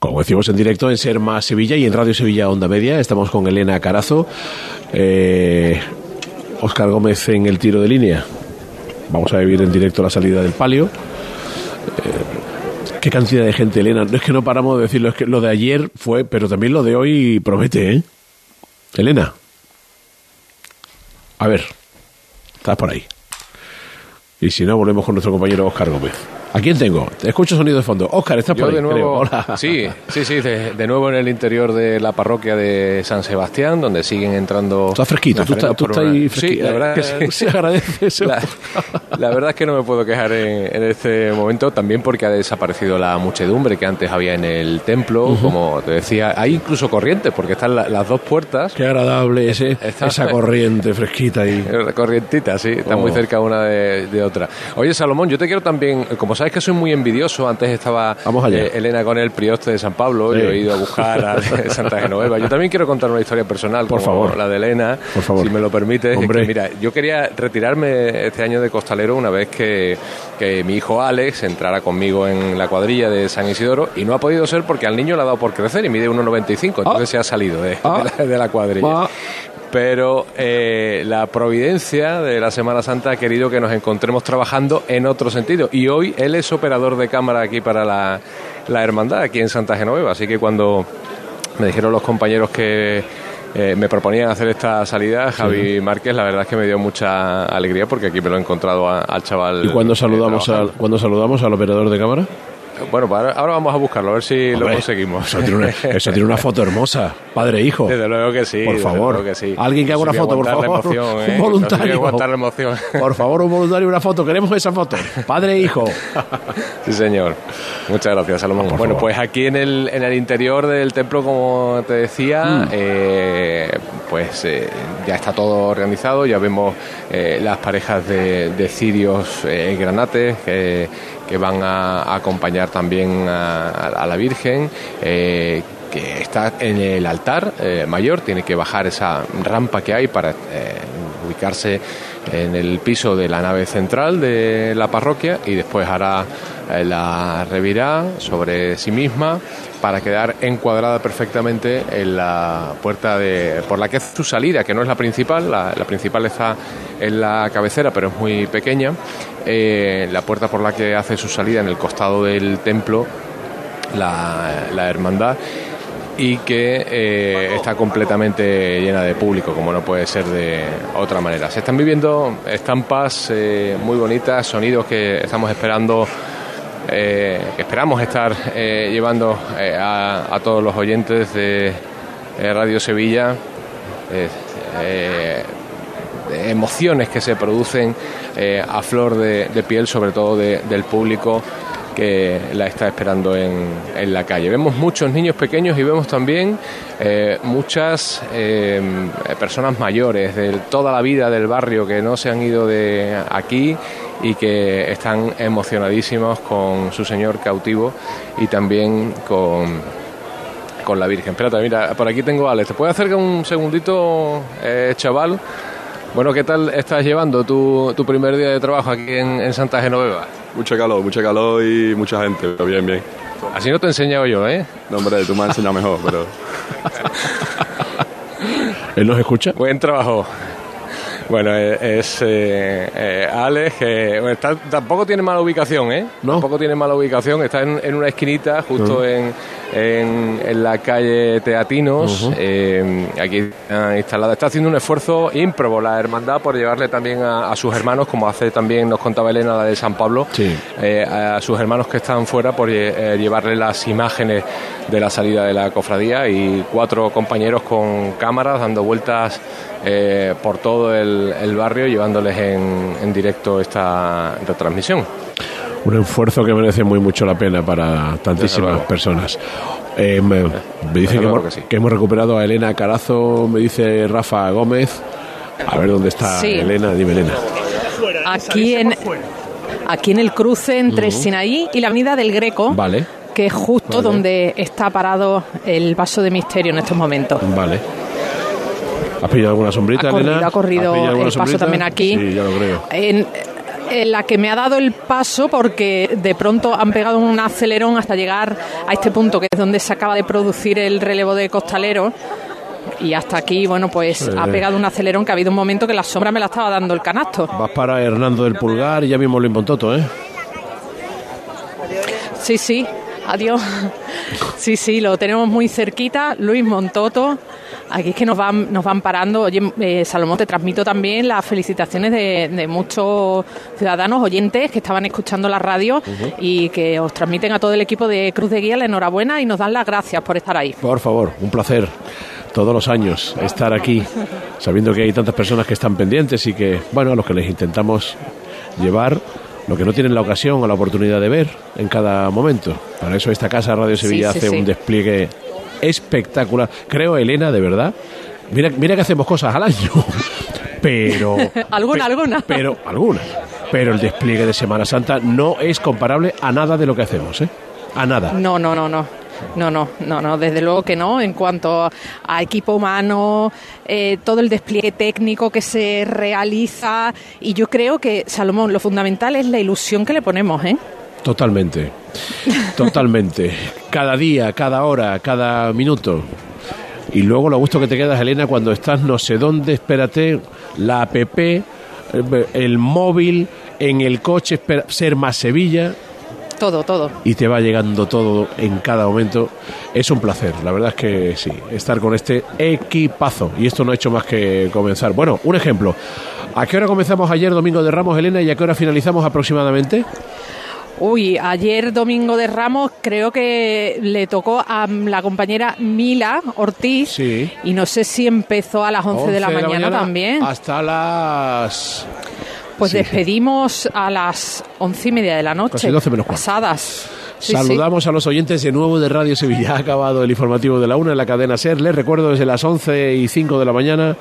Como decimos en directo en Ser Más Sevilla y en Radio Sevilla Onda Media, estamos con Elena Carazo, eh, Oscar Gómez en el tiro de línea. Vamos a vivir en directo la salida del palio. Eh, qué cantidad de gente, Elena. No es que no paramos de decirlo, es que lo de ayer fue, pero también lo de hoy promete, ¿eh? Elena. A ver, estás por ahí. Y si no, volvemos con nuestro compañero Oscar Gómez. ¿A quién tengo? Te escucho sonido de fondo. Oscar, ¿estás por ahí? de nuevo, Creo. Hola. Sí, sí, sí, de, de nuevo en el interior de la parroquia de San Sebastián, donde siguen entrando... Está fresquito, tú, estás- tú estás ahí Sí, fresquito. la verdad que se agradece eso. La, la verdad es que no me puedo quejar en, en este momento, también porque ha desaparecido la muchedumbre que antes había en el templo, como te decía, hay incluso corrientes, porque están la- las dos puertas, Qué agradable ese, Está- esa corriente fresquita ahí. corrientitas, sí, están Oh. muy cerca una de, de otra. Oye, Salomón, yo te quiero también, como sabes que soy muy envidioso, antes estaba eh, Elena con el prioste de San Pablo, Sí. yo he ido a buscar a Santa Genoveva. Yo también quiero contar una historia personal, Por como favor. la de Elena, Por favor. si me lo permites. Es que, mira, yo quería retirarme este año de costalero una vez que, que mi hijo Alex entrara conmigo en la cuadrilla de San Isidoro y no ha podido ser porque al niño le ha dado por crecer y mide 1,95, entonces se ha salido de, Ah. de la, de la cuadrilla. Ah. Pero eh, la providencia de la Semana Santa ha querido que nos encontremos trabajando en otro sentido. Y hoy él es operador de cámara aquí para la, la hermandad, aquí en Santa Genoveva. Así que cuando me dijeron los compañeros que eh, me proponían hacer esta salida, Javi Márquez, la verdad es que me dio mucha alegría porque aquí me lo he encontrado a- al chaval. ¿Y cuando saludamos, al, cuando saludamos al operador de cámara? Bueno, pues ahora, vamos a buscarlo, a ver si lo Hombre, conseguimos. Eso tiene, una, eso tiene una foto hermosa. Padre e hijo. Desde luego que sí. Por favor. que sí. Alguien que haga una foto, por favor. emoción, un ¿eh? Si voluntario. la emoción. Por favor, un voluntario, una foto. Queremos esa foto. Padre e hijo. Sí, señor. Muchas gracias, Salomón. Por bueno, favor. pues aquí en el, en el interior del templo, como te decía, Mm. eh, pues eh, ya está todo organizado. Ya vemos eh, las parejas de, de cirios eh, granates que, que van a, acompañar también a, la Virgen. eh, que está en el altar eh, mayor, tiene que bajar esa rampa que hay para eh, ubicarse en el piso de la nave central de la parroquia y después hará la revirá sobre sí misma para quedar encuadrada perfectamente en la puerta de por la que hace su salida, que no es la principal, la, la principal está en la cabecera, pero es muy pequeña. Eh, la puerta por la que hace su salida en el costado del templo, la, la hermandad y que eh, está completamente llena de público, como no puede ser de otra manera. Se están viviendo estampas eh, muy bonitas, sonidos que estamos esperando, eh, esperamos estar eh, llevando eh, a, todos los oyentes de eh, Radio Sevilla. Emociones que se producen a flor de, piel, sobre todo de- del público que la está esperando en, la calle. Vemos muchos niños pequeños y vemos también muchas personas mayores de toda la vida del barrio que no se han ido de aquí y que están emocionadísimos con su señor cautivo y también con, con la Virgen. Espérate, mira, por aquí tengo a Alex. ¿Te puedes acercar un segundito, eh, chaval? Bueno, ¿qué tal estás llevando tu, tu primer día de trabajo aquí en, en Santa Genoveva? Mucho calor, mucho calor y mucha gente, pero bien, bien. Así no te he enseñado yo, ¿eh? No, hombre, tú me has enseñado mejor, pero ¿Él nos escucha? Buen trabajo. Bueno, eh, es eh, eh, Alex, que bueno, está- tampoco tiene mala ubicación, ¿eh? ¿No? Tampoco tiene mala ubicación, está en, en una esquinita, justo en, en, en la calle Teatinos, eh, aquí ah, instalada. Está haciendo un esfuerzo ímprobo la hermandad por llevarle también a, a sus hermanos, como hace también, nos contaba Elena, la de San Pablo, Sí. eh, a sus hermanos que están fuera por eh, llevarle las imágenes de la salida de la cofradía y cuatro compañeros con cámaras dando vueltas eh, por todo el, el barrio llevándoles en, en directo esta retransmisión. Un esfuerzo que merece muy mucho la pena para tantísimas personas. Eh, me, me dicen que hemos, que sí. que hemos recuperado a Elena Carazo, me dice Rafa Gómez. A ver dónde está Sí. Elena, dime Elena. Aquí en, aquí en el cruce entre Sinaí y la avenida del Greco, Vale, que es justo Vale. donde está parado el vaso de misterio en estos momentos. vale. ¿Has pillado alguna sombrita, Ha corrido, Elena? ha corrido ¿Has pillado alguna el paso sombrita? también aquí. Sí, ya lo creo. En- eh, la que me ha dado el paso porque de pronto han pegado un acelerón hasta llegar a este punto que es donde se acaba de producir el relevo de costalero y hasta aquí, bueno, pues ha pegado un acelerón que ha habido un momento que la sombra me la estaba dando el canasto. Vas para Hernando del Pulgar y ya mismo lo Montoto, ¿eh? Sí, sí, adiós. Sí, sí, lo tenemos muy cerquita. Luis Montoto, aquí es que nos van, nos van parando. Oye, eh, Salomón, te transmito también las felicitaciones de, muchos ciudadanos oyentes que estaban escuchando la radio y que os transmiten a todo el equipo de Cruz de Guía la enhorabuena y nos dan las gracias por estar ahí. Por favor, un placer todos los años estar aquí, sabiendo que hay tantas personas que están pendientes y que, bueno, a los que les intentamos llevar lo que no tienen la ocasión o la oportunidad de ver en cada momento. Para eso esta casa Radio Sevilla hace un despliegue espectacular. Creo, Elena, de verdad. Mira, mira que hacemos cosas al año. Pero. alguna, alguna. Pero, alguna. Pero el despliegue de Semana Santa no es comparable a nada de lo que hacemos, ¿eh? A nada. No, no, no, no. No, no, no, no, desde luego que no. En cuanto a equipo humano, eh, todo el despliegue técnico que se realiza, y yo creo que, Salomón, lo fundamental es la ilusión que le ponemos, ¿eh? Totalmente, totalmente. Cada día, cada hora, cada minuto. Y luego lo gusto que te quedas, Elena, cuando estás no sé dónde, espérate, la app, el móvil, en el coche, ser más Sevilla todo, todo. Y te va llegando todo en cada momento. Es un placer, la verdad es que sí, estar con este equipazo. Y esto no ha hecho más que comenzar. Bueno, un ejemplo. ¿A qué hora comenzamos ayer, Domingo de Ramos, Elena, y a qué hora finalizamos aproximadamente? Uy, ayer domingo de Ramos creo que le tocó a la compañera Mila Ortiz sí. y no sé si empezó a las 11, de, la, mañana también. Hasta las pues despedimos a las once y media de la noche. Casi doce menos Pasadas. Saludamos a los oyentes de nuevo de Radio Sevilla. Ha acabado el informativo de la una en la cadena SER. Les recuerdo desde las once y cinco de la mañana.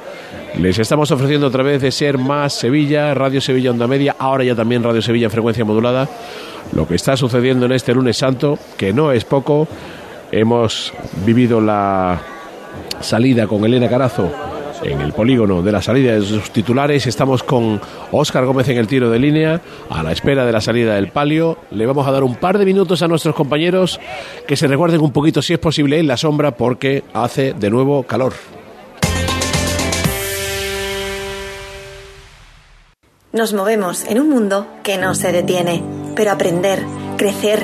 Les estamos ofreciendo otra vez de SER más Sevilla, Radio Sevilla Onda Media, ahora ya también Radio Sevilla en frecuencia modulada. Lo que está sucediendo en este lunes santo, que no es poco. Hemos vivido la salida con Elena Carazo en el polígono de la salida de sus titulares. Estamos con Óscar Gómez en el tiro de línea, a la espera de la salida del palio. Le vamos a dar un par de minutos a nuestros compañeros que se recuerden un poquito, si es posible, en la sombra, porque hace de nuevo calor. Nos movemos en un mundo que no se detiene, pero aprender, crecer,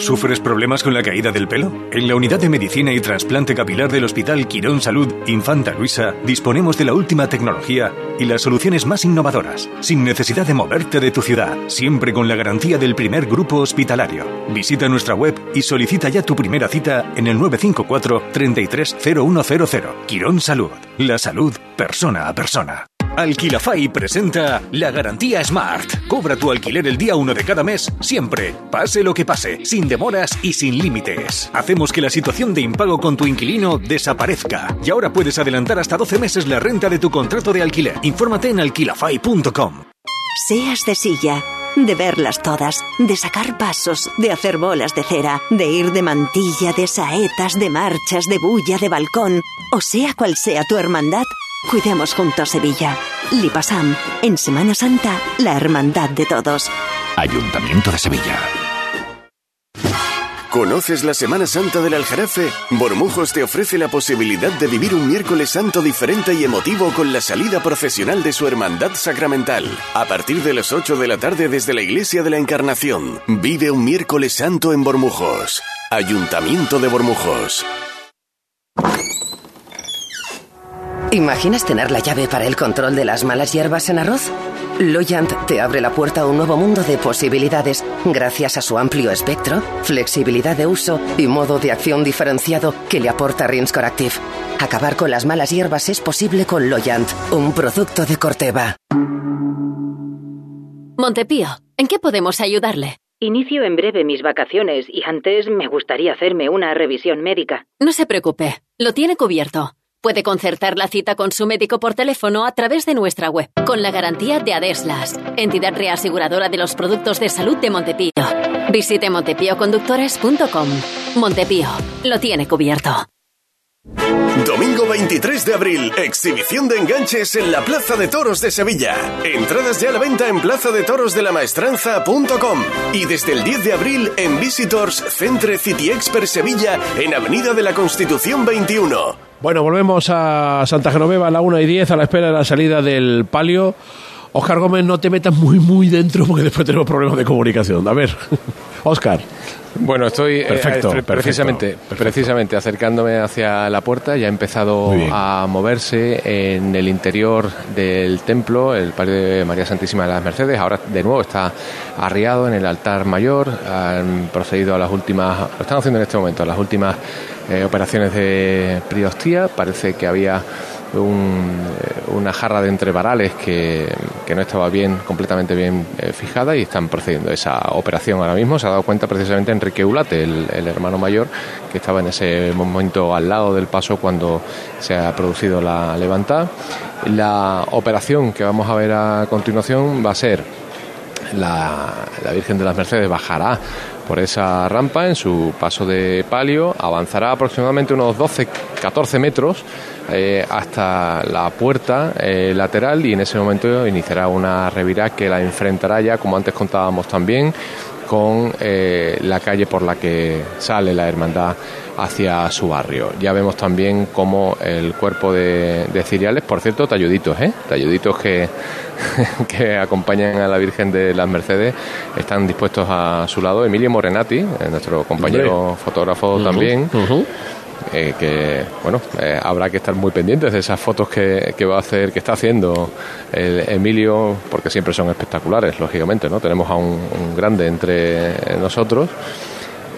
¿Sufres problemas con la caída del pelo? En la Unidad de Medicina y Trasplante Capilar del Hospital Quirón Salud Infanta Luisa disponemos de la última tecnología y las soluciones más innovadoras, sin necesidad de moverte de tu ciudad, siempre con la garantía del primer grupo hospitalario. Visita nuestra web y solicita ya tu primera cita en el 954 330100. Quirón Salud, la salud persona a persona. Alquilafy presenta la garantía Smart. Cobra tu alquiler el día 1 de cada mes, siempre, pase lo que pase, sin demoras y sin límites. Hacemos que la situación de impago con tu inquilino desaparezca. Y ahora puedes adelantar hasta 12 meses la renta de tu contrato de alquiler. Infórmate en alquilafy.com. Seas de silla, de verlas todas, de sacar pasos, de hacer bolas de cera, de ir de mantilla, de saetas, de marchas, de bulla, de balcón, o sea cual sea tu hermandad. Cuidemos juntos Sevilla. Lipasam, en Semana Santa, la hermandad de todos. Ayuntamiento de Sevilla. ¿Conoces la Semana Santa del Aljarafe? Bormujos te ofrece la posibilidad de vivir un miércoles santo diferente y emotivo con la salida profesional de su hermandad sacramental. A partir de las 8 de la tarde desde la Iglesia de la Encarnación, vive un miércoles santo en Bormujos. Ayuntamiento de Bormujos. ¿Imaginas tener la llave para el control de las malas hierbas en arroz? Loyant te abre la puerta a un nuevo mundo de posibilidades gracias a su amplio espectro, flexibilidad de uso y modo de acción diferenciado que le aporta Rinskor Active. Acabar con las malas hierbas es posible con Loyant, un producto de Corteva. Montepío, ¿en qué podemos ayudarle? Inicio en breve mis vacaciones y antes me gustaría hacerme una revisión médica. No se preocupe, lo tiene cubierto. Puede concertar la cita con su médico por teléfono a través de nuestra web, con la garantía de Adeslas, entidad reaseguradora de los productos de salud de Montepío. Visite montepíoconductores.com. Montepío, lo tiene cubierto. Domingo 23 de abril, exhibición de enganches en la Plaza de Toros de Sevilla. Entradas ya a la venta en plaza de toros de la maestranza.com y desde el 10 de abril en Visitors Centre City Expert Sevilla en Avenida de la Constitución 21. Bueno, volvemos a Santa Genoveva a la 1 y 10 a la espera de la salida del palio. Oscar Gómez, no te metas muy, muy dentro porque después tenemos problemas de comunicación. A ver, Oscar. Bueno, estoy eh, Perfecto, eh, precisamente, perfecto, precisamente acercándome hacia la puerta. Ya ha empezado a moverse en el interior del templo, el palio de María Santísima de las Mercedes. Ahora de nuevo está arriado en el altar mayor. Han procedido a las últimas, lo están haciendo en este momento, a las últimas eh, operaciones de priostía. Parece que había eh, una jarra de entrevarales que, que no estaba bien, completamente bien eh, fijada y están procediendo a esa operación ahora mismo. Se ha dado cuenta precisamente Enrique Ulate, el, el hermano mayor, que estaba en ese momento al lado del paso cuando se ha producido la levantada. La operación que vamos a ver a continuación va a ser la, Virgen de las Mercedes bajará por esa rampa en su paso de palio, avanzará aproximadamente unos 12-14 metros eh, hasta la puerta eh, lateral y en ese momento iniciará una revirá que la enfrentará ya, como antes contábamos también, con eh, la calle por la que sale la hermandad hacia su barrio. Ya vemos también cómo el cuerpo de, de ciriales, por cierto, talluditos, ¿eh? talluditos que, que acompañan a la Virgen de las Mercedes, están dispuestos a su lado. Emilio Morenati, eh, nuestro compañero Hombre. fotógrafo también. Eh, que bueno eh, habrá que estar muy pendientes de esas fotos que, va a hacer que está haciendo el Emilio porque siempre son espectaculares lógicamente no tenemos a un, grande entre nosotros.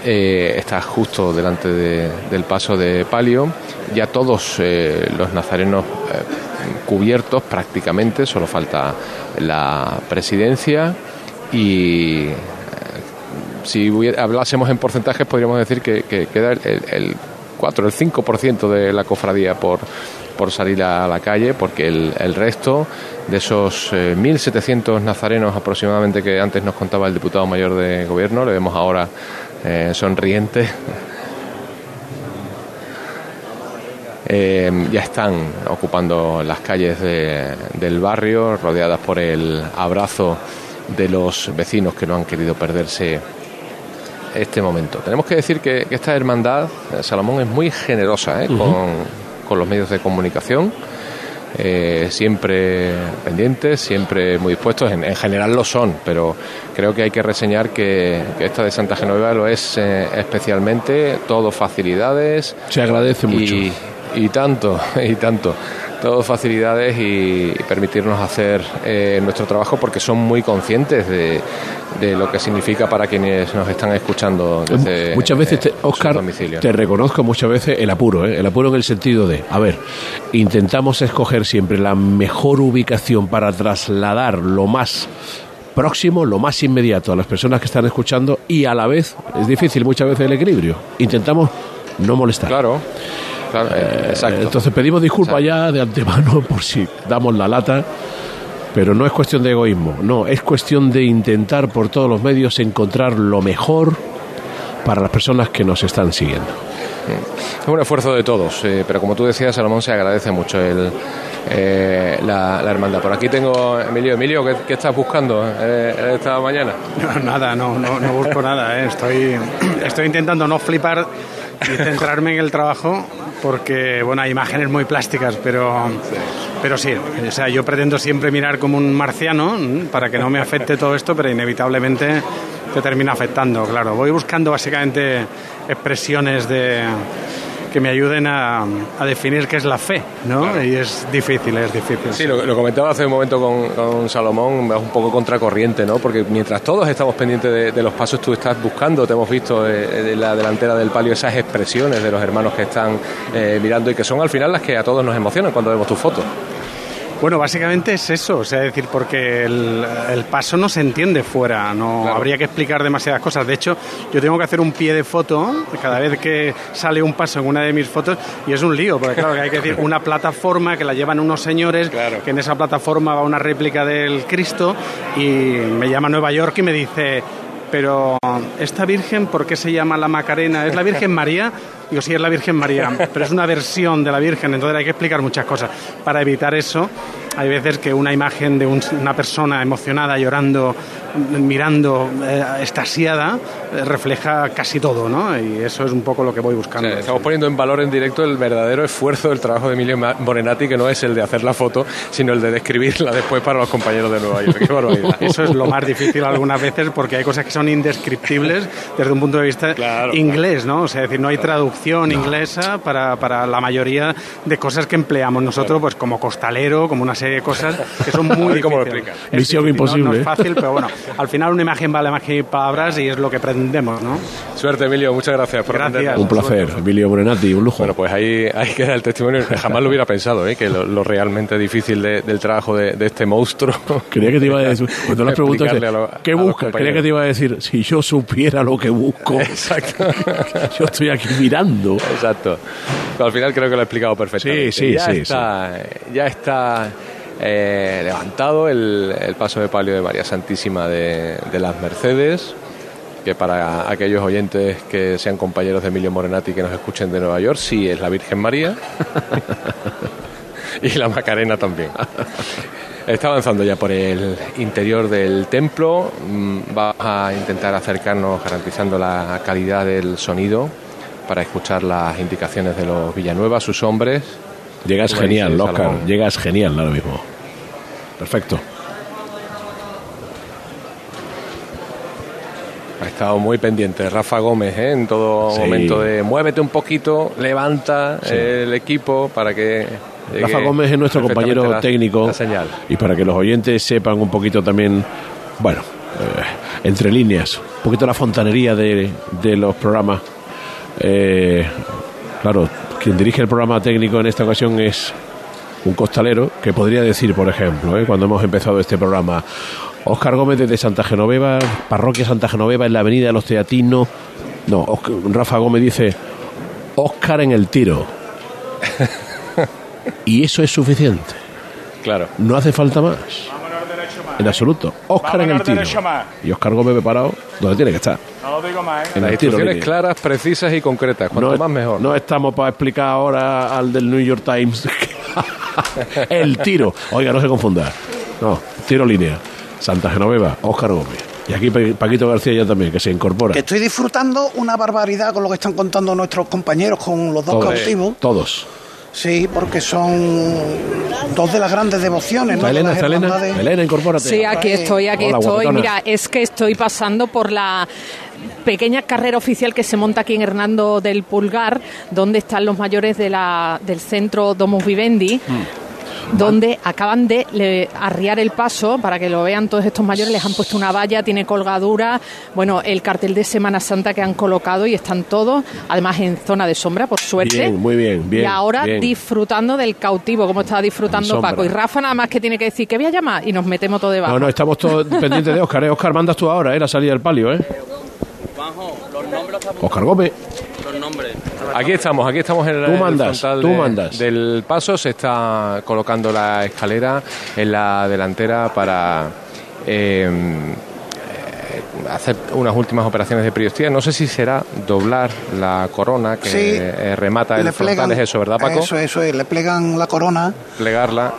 Eh, está justo delante de- del paso de palio. Ya todos los nazarenos cubiertos prácticamente solo falta la presidencia. Y si hablásemos en porcentajes, podríamos decir que, que queda el 4, el 5% de la cofradía por, por salir a la calle, porque el, resto de esos eh, 1.700 nazarenos aproximadamente que antes nos contaba el diputado mayor de gobierno, le vemos ahora eh, sonriente. Eh, ya están ocupando las calles de- del barrio, rodeadas por el abrazo de los vecinos que no han querido perderse este momento. Tenemos que decir que, que esta hermandad, eh, Salomón, es muy generosa ¿eh? Con, con los medios de comunicación. eh, siempre pendientes, siempre muy dispuestos, en, en general lo son, pero creo que hay que reseñar que, que esta de Santa Genoveva lo es eh, especialmente, todo facilidades. Se agradece mucho. Y tanto, y tanto. Todo facilidades y, y permitirnos hacer eh, nuestro trabajo porque son muy conscientes de, de lo que significa para quienes nos están escuchando desde muchas veces, te- Oscar, te reconozco muchas veces el apuro, ¿eh? el apuro en el sentido de, a ver, intentamos escoger siempre la mejor ubicación para trasladar lo más próximo, lo más inmediato a las personas que están escuchando y a la vez es difícil muchas veces el equilibrio. Intentamos no molestar. Claro, claro, eh, exacto. Entonces pedimos disculpas ya de antemano por si damos la lata, pero no es cuestión de egoísmo, no, es cuestión de intentar por todos los medios encontrar lo mejor para las personas que nos están siguiendo. Es un esfuerzo de todos, eh, pero como tú decías, Salomón, se agradece mucho el, eh, la, la hermandad. Por aquí tengo Emilio. Emilio, ¿qué, qué estás buscando eh, esta mañana? No, nada, no, no, no busco nada. ¿eh? Estoy, estoy intentando no flipar y centrarme en el trabajo porque, bueno, hay imágenes muy plásticas, pero, pero sí, o sea, yo pretendo siempre mirar como un marciano para que no me afecte todo esto, pero inevitablemente te termina afectando, claro. Voy buscando básicamente expresiones de que me ayuden a, a definir qué es la fe, ¿no? Y es difícil, es difícil. Sí, lo, lo comentaba hace un momento con, con Salomón, es un poco contracorriente, ¿no? Porque mientras todos estamos pendientes de, de los pasos, tú estás buscando, te hemos visto eh, de la delantera del palio esas expresiones de los hermanos que están eh, mirando y que son al final las que a todos nos emocionan cuando vemos tus fotos. Bueno, básicamente es eso, o sea, decir, porque el, el paso no se entiende fuera, no habría que explicar demasiadas cosas. De hecho, yo tengo que hacer un pie de foto cada vez que sale un paso en una de mis fotos y es un lío, porque claro, que hay que decir una plataforma que la llevan unos señores, que en esa plataforma va una réplica del Cristo y me llama Nueva York y me dice, pero esta Virgen, ¿por qué se llama la Macarena? ¿Es la Virgen María? Digo, sí, es la Virgen María, pero es una versión de la Virgen, entonces hay que explicar muchas cosas. Para evitar eso, hay veces que una imagen de una persona emocionada, llorando, mirando, eh, estasiada, eh, refleja casi todo, ¿no? Y eso es un poco lo que voy buscando. estamos poniendo en valor en directo el verdadero esfuerzo del trabajo de Emilio Morenati, que no es el de hacer la foto, sino el de describirla después para los compañeros de Nueva York. Qué barbaridad. Eso es lo más difícil algunas veces porque hay cosas que son indescriptibles desde un punto de vista inglés, ¿no? O sea, es decir, no hay traducción inglesa para, para la mayoría de cosas que empleamos nosotros, pues como costalero, como una serie de cosas que son muy difíciles. Es Misión imposible. No, es fácil, pero bueno, al final una imagen vale más que palabras y es lo que pretendemos, ¿no? Suerte, Emilio, muchas gracias por Gracias. Un placer, Emilio Morenati, un lujo. Bueno, pues ahí, ahí queda el testimonio. Jamás lo hubiera pensado, ¿eh? que lo, realmente difícil del trabajo de, este monstruo. Creía que te iba a decir, cuando las preguntas, ¿qué buscas? Creía que te iba a decir, si yo supiera lo que busco. Exacto. yo estoy aquí mirando. Exacto. Pero al final creo que lo he explicado perfectamente. Sí, sí, ya sí. Está, Ya está eh, levantado el, paso de palio de María Santísima de, las Mercedes, que para aquellos oyentes que sean compañeros de Emilio Morenati que nos escuchen de Nueva York, sí es la Virgen María y la Macarena también. Está avanzando ya por el interior del templo. Mm, va a intentar acercarnos garantizando la calidad del sonido para escuchar las indicaciones de los Villanueva, sus hombres. Llegas genial, Oscar. Llegas genial ahora mismo. Perfecto. Ha estado muy pendiente Rafa Gómez ¿eh? en todo momento de muévete un poquito, levanta el equipo para que Rafa Gómez es nuestro compañero técnico señal. y para que los oyentes sepan un poquito también, bueno, eh, entre líneas, un poquito la fontanería de, de los programas. Eh, claro, quien dirige el programa técnico en esta ocasión es un costalero que podría decir, por ejemplo, ¿eh? cuando hemos empezado este programa, Óscar Gómez desde Santa Genoveva, Parroquia Santa Genoveva en la Avenida de los Teatinos. No, Rafa Gómez dice, Óscar en el tiro. y eso es suficiente. Claro. No hace falta más. En absoluto. Óscar en el tiro. Y Óscar Gómez preparado donde tiene que estar. No lo digo más. ¿eh? En las instrucciones claras, precisas y concretas. Cuanto más mejor. No estamos para explicar ahora al del New York Times el tiro. Oiga, no se confunda. No, tiro línea. Santa Genoveva, Óscar Gómez. Y aquí Paquito García ya también, que se incorpora. Que estoy disfrutando una barbaridad con lo que están contando nuestros compañeros con los dos cautivos. Todos. Sí, porque son dos de las grandes devociones. ¿no? Elena, Elena, Elena, incorpórate. Sí, aquí estoy, aquí estoy. Mira, es que estoy pasando por la pequeña carrera oficial que se monta aquí en Hernando del Pulgar, donde están los mayores de la, del centro Domus Vivendi. Mm donde acaban de arriar el paso para que lo vean todos estos mayores. Les han puesto una valla, tiene colgadura, bueno, el cartel de Semana Santa que han colocado y están todos, además en zona de sombra, por suerte. Bien, muy bien, bien. Y ahora disfrutando del cautivo, como estaba disfrutando Paco. Y Rafa nada más que tiene que decir que voy a llamar y nos metemos todo debajo. No, no, estamos todos pendientes de Oscar. ¿eh? Oscar, mandas tú ahora, ¿eh? La salida del palio, ¿eh? Oscar Gómez. Aquí estamos, aquí estamos en el, mandas, tú mandas. del paso. Se está colocando la escalera en la delantera para em, hacer unas últimas operaciones de periostía. No sé si será doblar la corona que eh, remata el frontal. Es eso, ¿verdad, Paco? Eso, eso es. Le plegan la corona. Plegarla.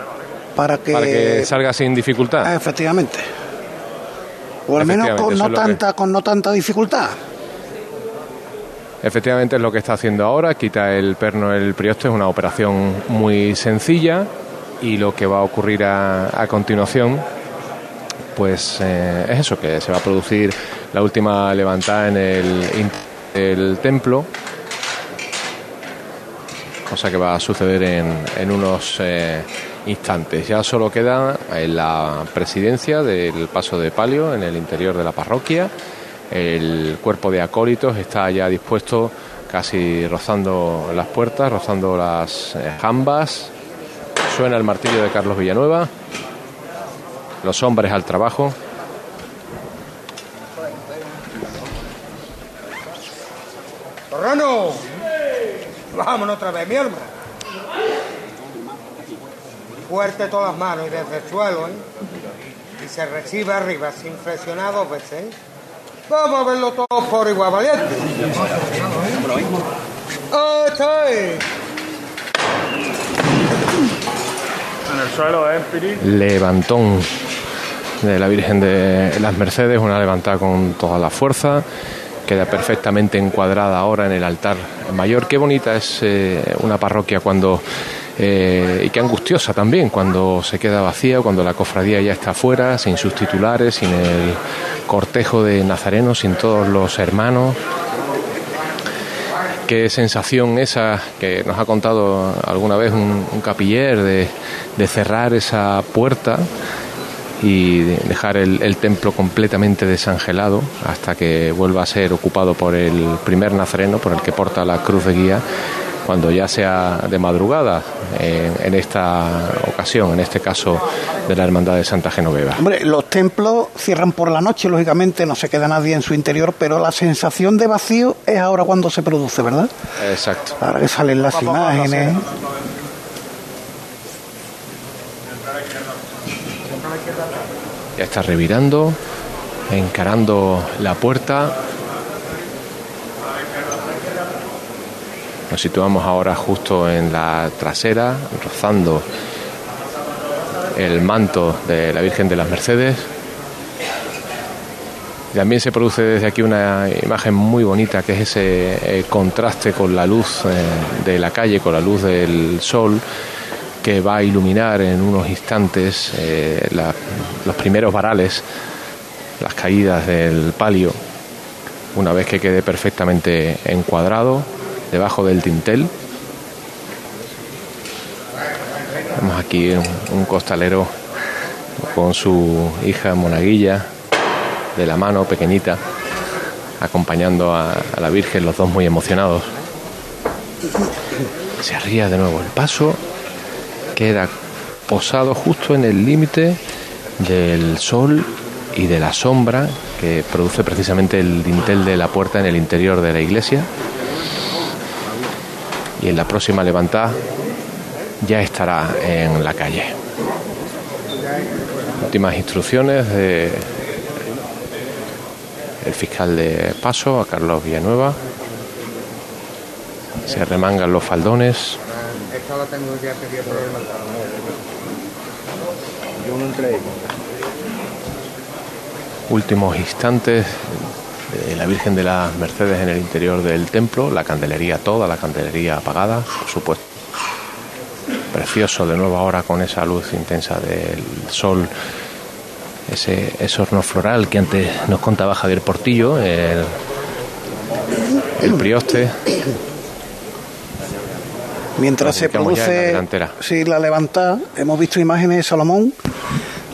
Para que, para que salga sin dificultad. Efectivamente. O al menos con no, tanta, con no tanta dificultad. Efectivamente es lo que está haciendo ahora, quita el perno el prioste, es una operación muy sencilla. Y lo que va a ocurrir a, continuación pues eh, es eso, que se va a producir la última levantada en el, templo, cosa que va a suceder en, unos eh, instantes. Ya solo queda en la presidencia del paso de palio en el interior de la parroquia el cuerpo de acólitos está ya dispuesto, casi rozando las puertas, rozando las eh, jambas, Suena el martillo de Carlos Villanueva. Los hombres al trabajo. Torrano, vámonos otra vez, mi alma. Fuerte todas las manos y desde el suelo, ¿eh? Y se recibe arriba sin flexionar dos veces. ¿eh? Vamos a verlo todo por igual, valiente. En el suelo, ¿eh, Piri? Levantón de la Virgen de las Mercedes, una levantada con toda la fuerza. Queda perfectamente encuadrada ahora en el altar mayor. Qué bonita es eh, una parroquia cuando eh, y qué angustiosa también cuando se queda vacía, cuando la cofradía ya está afuera, sin sus titulares, sin el cortejo de nazarenos, sin todos los hermanos. Qué sensación esa que nos ha contado alguna vez un, capiller de, cerrar esa puerta y de dejar el, el templo completamente desangelado hasta que vuelva a ser ocupado por el primer nazareno, por el que porta la cruz de guía, cuando ya sea de madrugada, en, en esta ocasión, en este caso de la Hermandad de Santa Genoveva. Hombre, los templos cierran por la noche, lógicamente no se queda nadie en su interior, pero la sensación de vacío es ahora cuando se produce, ¿verdad? Exacto. Ahora que salen las imágenes. Ya está revirando, encarando la puerta. Nos situamos ahora justo en la trasera, rozando el manto de la Virgen de las Mercedes. También se produce desde aquí una imagen muy bonita, que es ese eh, contraste con la luz eh, de la calle, con la luz del sol, que va a iluminar en unos instantes eh, los primeros varales, las caídas del palio, una vez que quede perfectamente encuadrado debajo del tintel. Vemos aquí un, costalero con su hija monaguilla de la mano pequeñita, acompañando a, a la Virgen, los dos muy emocionados. Se arría de nuevo el paso, queda posado justo en el límite del sol y de la sombra que produce precisamente el dintel de la puerta en el interior de la iglesia. Y en la próxima levantada ya estará en la calle. Últimas instrucciones de el fiscal de paso, a Carlos Villanueva. Se remangan los faldones. Esta la tengo ya pedida por el mandado. Yo no entré. últimos instantes la Virgen de las Mercedes en el interior del templo, la candelería toda, la candelería apagada, por supuesto. Precioso de nuevo ahora con esa luz intensa del sol, ese, ese horno floral que antes nos contaba Javier Portillo, el, el prioste. Mientras se la produce delantera. sí, la levantada, hemos visto imágenes de Salomón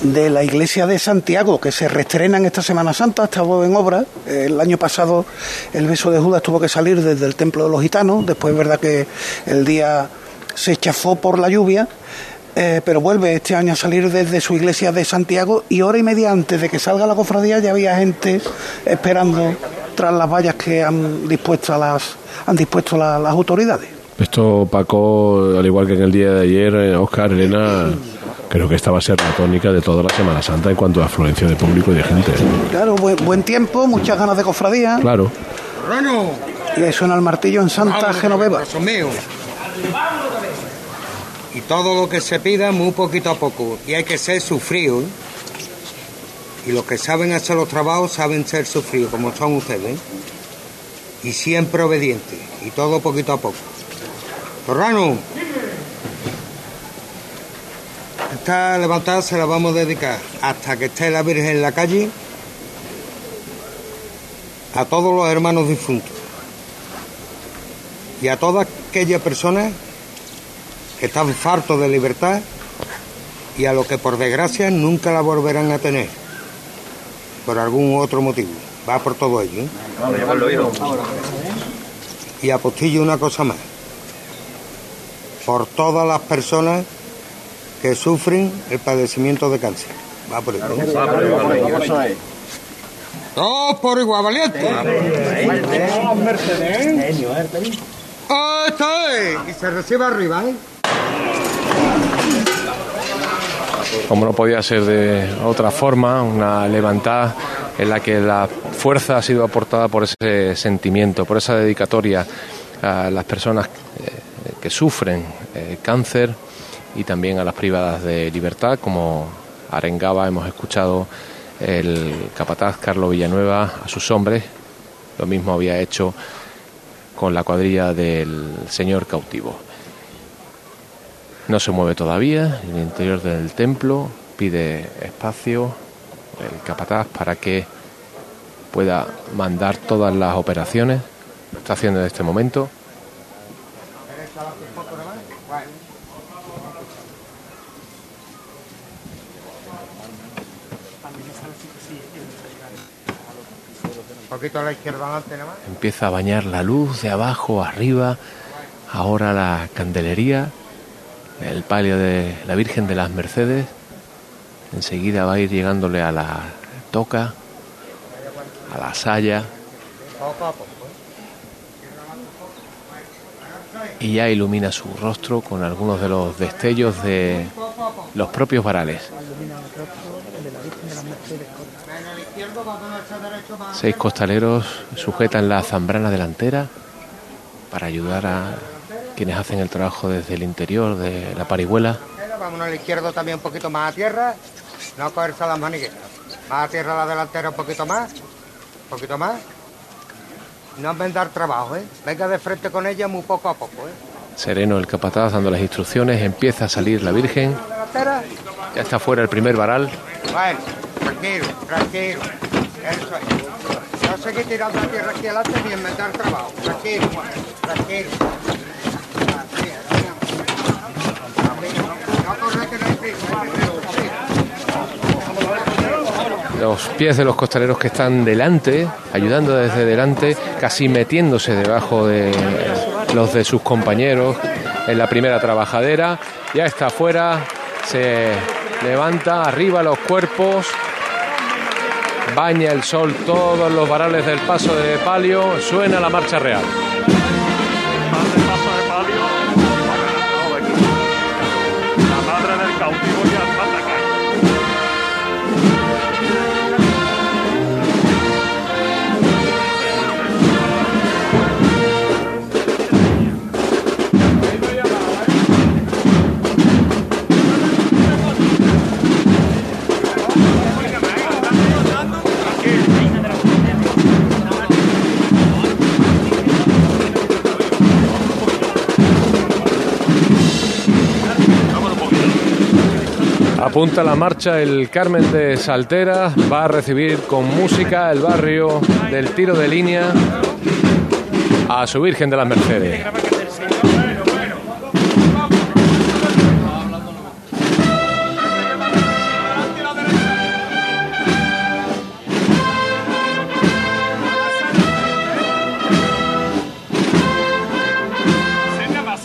de la iglesia de Santiago que se reestrenan esta Semana Santa, estaba en obra. El año pasado el beso de Judas tuvo que salir desde el templo de los gitanos, después es verdad que el día se chafó por la lluvia. eh, pero vuelve este año a salir desde su iglesia de Santiago y hora y media antes de que salga la cofradía ya había gente esperando tras las vallas que han dispuesto las han dispuesto la- las autoridades. Esto, Paco, al igual que en el día de ayer, Oscar, Elena, creo que esta va a ser la tónica de toda la Semana Santa en cuanto a afluencia de público y de gente. Claro, buen, buen tiempo, muchas ganas de cofradía. Claro. Rano, Y ahí suena el martillo en Santa Genoveva. Y todo lo que se pida muy poquito a poco. Y hay que ser sufrido. ¿eh? Y los que saben hacer los trabajos saben ser sufridos, como son ustedes. ¿eh? Y siempre obedientes. Y todo poquito a poco. Torrano. Esta levantada se la vamos a dedicar hasta que esté la Virgen en la calle a todos los hermanos difuntos y a todas aquellas personas que están fartos de libertad y a los que por desgracia nunca la volverán a tener por algún otro motivo. Va por todo ello. ¿eh? Y apostillo una cosa más. Por todas las personas que sufren el padecimiento de cáncer. Va por igual. Dos por igual, valiente. ¡Ah, está! Y se recibe arriba, ¿eh? como no podía ser de otra forma, una levantada en la que la fuerza ha sido aportada por ese sentimiento, por esa dedicatoria a las personas eh, que sufren eh, cáncer y también a las privadas de libertad, como arengaba, hemos escuchado el capataz Carlos Villanueva a sus hombres, lo mismo había hecho con la cuadrilla del señor cautivo. No se mueve todavía en el interior del templo, pide espacio el capataz para que pueda mandar todas las operaciones. Lo está haciendo en este momento. Poquito a la izquierda Empieza a bañar la luz de abajo arriba. Ahora la candelería el palio de la Virgen de las Mercedes. Enseguida va a ir llegándole a la toca, a la saya. Y ya ilumina su rostro con algunos de los destellos de los propios varales. Seis costaleros sujetan la zambrana delantera para ayudar a quienes hacen el trabajo desde el interior de la parihuela. Vamos al izquierdo también un poquito más a tierra, no cogerse las maniguetas. Más a tierra la delantera un poquito más, un poquito más. No dar trabajo, ¿eh? Venga de frente con ella muy poco a poco, ¿eh? Sereno el capataz dando las instrucciones, empieza a salir la Virgen. Ya está fuera el primer varal. Bueno, tranquilo, tranquilo. No seguir tirando la tierra aquí adelante ni inventar trabajo. Tranquilo, tranquilo. los pies de los costaleros que están delante, ayudando desde delante, casi metiéndose debajo de los de sus compañeros en la primera trabajadera. Ya está afuera, se levanta arriba los cuerpos, baña el sol todos los varales del paso de palio, suena la marcha real. Apunta la marcha el Carmen de Saltera, va a recibir con música el barrio del tiro de línea a su Virgen de las Mercedes.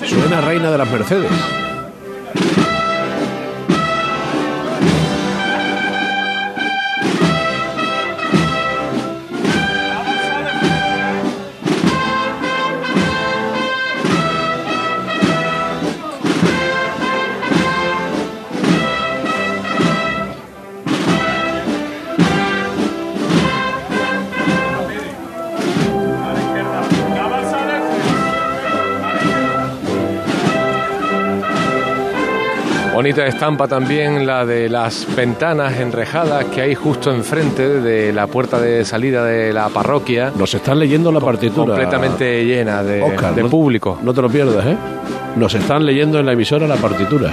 Suena Reina de las Mercedes. Bonita estampa también la de las ventanas enrejadas que hay justo enfrente de la puerta de salida de la parroquia. Nos están leyendo la partitura. Completamente llena de, público. No te lo pierdas, ¿eh? Nos están leyendo en la emisora la partitura.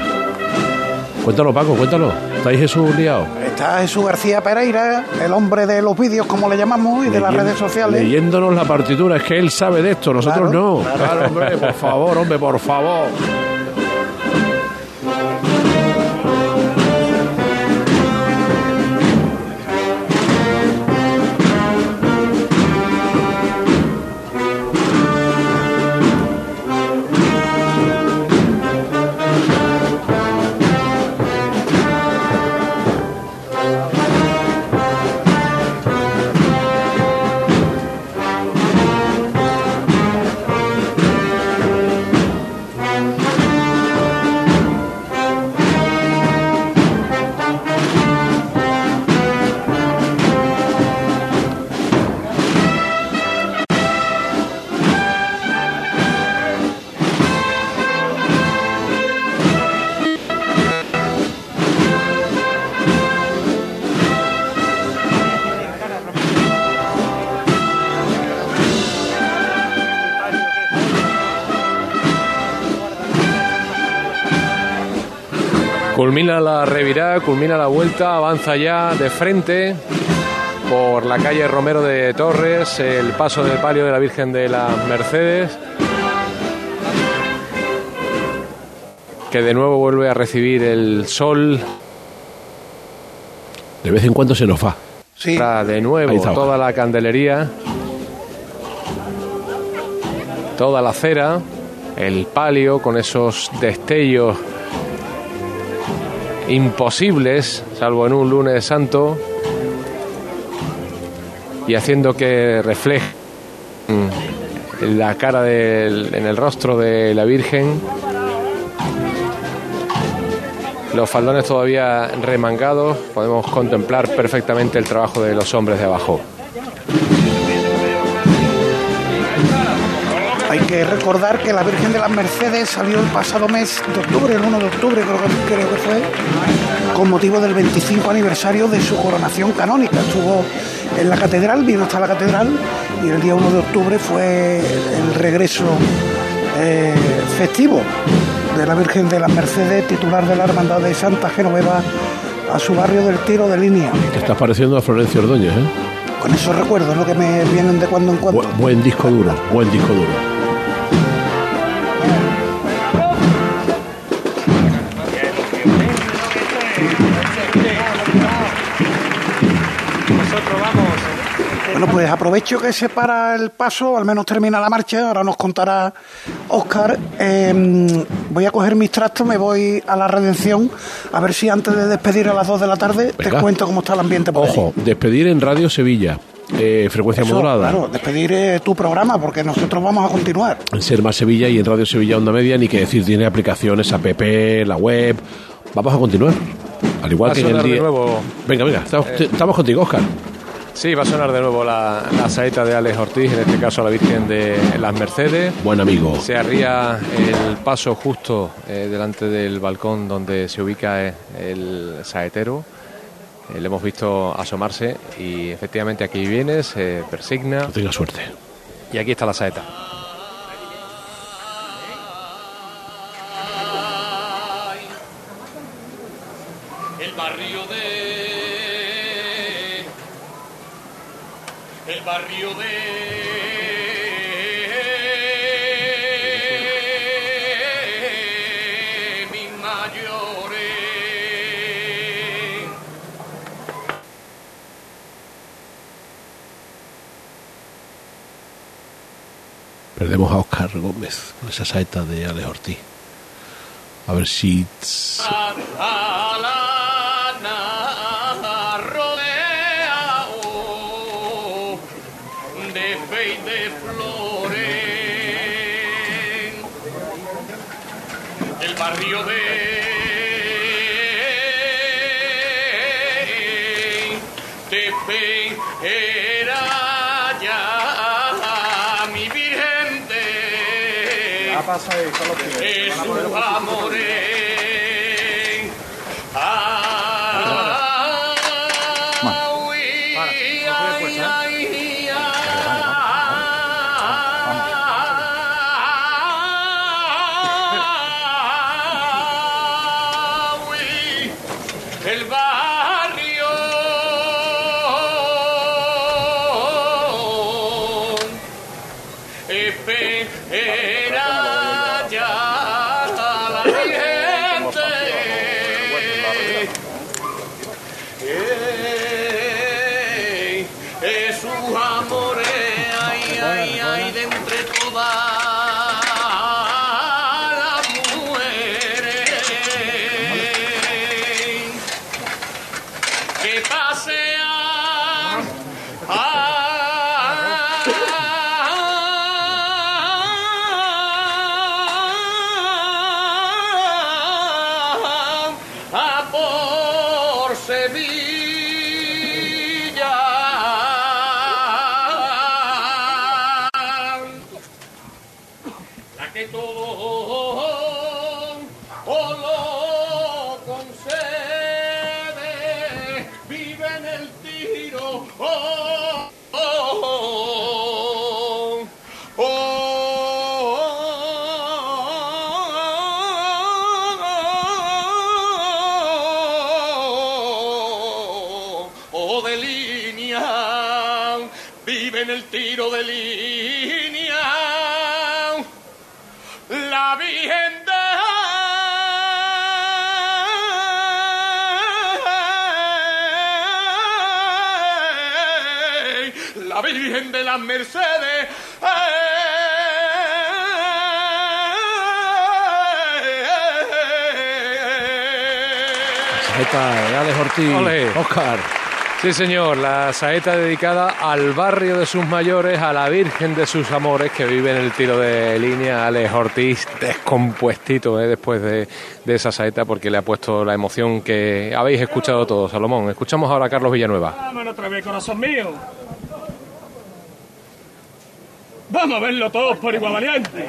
Cuéntalo, Paco, cuéntalo. ¿Está ahí Jesús liado? Está Jesús García Pereira, el hombre de los vídeos, como le llamamos, y de las redes sociales. Leyéndonos la partitura, es que él sabe de esto, nosotros no. Claro, hombre, por favor, hombre, por favor. Culmina la revirada, culmina la vuelta, avanza ya de frente por la calle Romero de Torres, el paso del palio de la Virgen de las Mercedes, que de nuevo vuelve a recibir el sol. De vez en cuando se nos va. Sí. Está de nuevo está. toda la candelería, toda la cera, el palio con esos destellos imposibles, salvo en un lunes santo, y haciendo que refleje la cara del, en el rostro de la Virgen. Los faldones todavía remangados, podemos contemplar perfectamente el trabajo de los hombres de abajo. Que recordar que la Virgen de las Mercedes salió el pasado mes de octubre, el 1 de octubre creo que, creo que fue, con motivo del 25 aniversario de su coronación canónica. Estuvo en la catedral, vino hasta la catedral y el día 1 de octubre fue el regreso eh, festivo de la Virgen de las Mercedes, titular de la Hermandad de Santa Genoveva, a su barrio del Tiro de Línea. Te estás pareciendo a Florencio Ordóñez, ¿eh? Con esos recuerdos, lo que me vienen de cuando en cuando. Bu- buen disco duro, buen disco duro. Bueno, pues aprovecho que se para el paso, al menos termina la marcha, ahora nos contará Óscar. Eh, voy a coger mis trastos, me voy a la redención, a ver si antes de despedir a las 2 de la tarde Venga. te cuento cómo está el ambiente por allí. Ojo, despedir en Radio Sevilla, eh, frecuencia Eso, modulada. Claro, despedir eh, tu programa, porque nosotros vamos a continuar. En Ser Más Sevilla y en Radio Sevilla Onda Media, ni que decir, tiene aplicaciones, app, la web. Vamos a continuar. Al igual que en el día. nuevo. Venga, venga, estamos, Eh. estamos contigo, Oscar. Sí, va a sonar de nuevo la, la saeta de Alex Ortiz, en este caso la Virgen de las Mercedes. Buen amigo. Se arría el paso justo eh, delante del balcón donde se ubica eh, el saetero. Eh, le hemos visto asomarse y efectivamente aquí viene, se persigna. Tenga suerte. Y aquí está la saeta. El barrio de. Mis mayores. Perdemos a Oscar Gómez con esa saeta de Alex Ortiz. A ver si. Barrio de Tepe era ya mi virgen de es su amores. El La Virgen de las Mercedes. Saeta de Alex Ortiz. Ole. Oscar. Sí, señor, la saeta dedicada al barrio de sus mayores, a la Virgen de sus amores que vive en el tiro de línea, Alex Ortiz, descompuestito eh, después de, de esa saeta porque le ha puesto la emoción que habéis escuchado todos, Salomón. Escuchamos ahora a Carlos Villanueva. Vámonos otra vez, corazón mío. Vamos a verlo todos por igual valiente.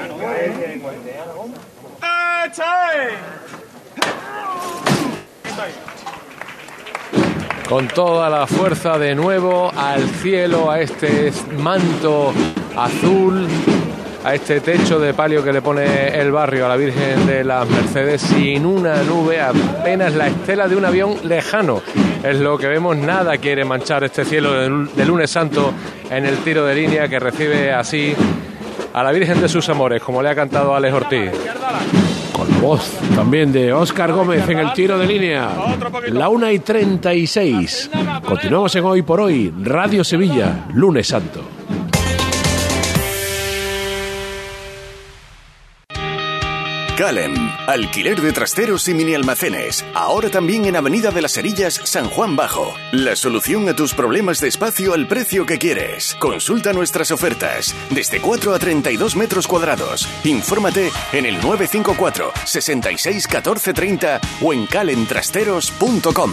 Con toda la fuerza de nuevo al cielo, a este manto azul, a este techo de palio que le pone el barrio a la Virgen de las Mercedes, sin una nube, apenas la estela de un avión lejano. Es lo que vemos, nada quiere manchar este cielo de, lunes santo en el tiro de línea que recibe así a la Virgen de sus amores, como le ha cantado Alex Ortiz. Con voz también de Óscar Gómez en el tiro de línea. La 1 y 36. Continuamos en Hoy por Hoy, Radio Sevilla, lunes santo. Calem, alquiler de trasteros y mini almacenes. Ahora también en Avenida de las Cerillas, San Juan Bajo. La solución a tus problemas de espacio al precio que quieres. Consulta nuestras ofertas. Desde 4 a 32 metros cuadrados. Infórmate en el 954 66 14 30 o en calentrasteros.com.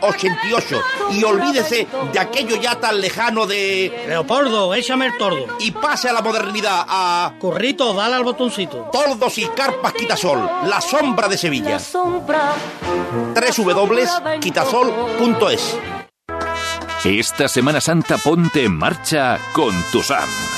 88. Y olvídese de aquello ya tan lejano de. Leopoldo, échame el tordo. Y pase a la modernidad a. Corrito, dale al botoncito. Tordos y carpas Quitasol, la sombra de Sevilla. www.quitasol.es Esta Semana Santa ponte en marcha con tu SAM.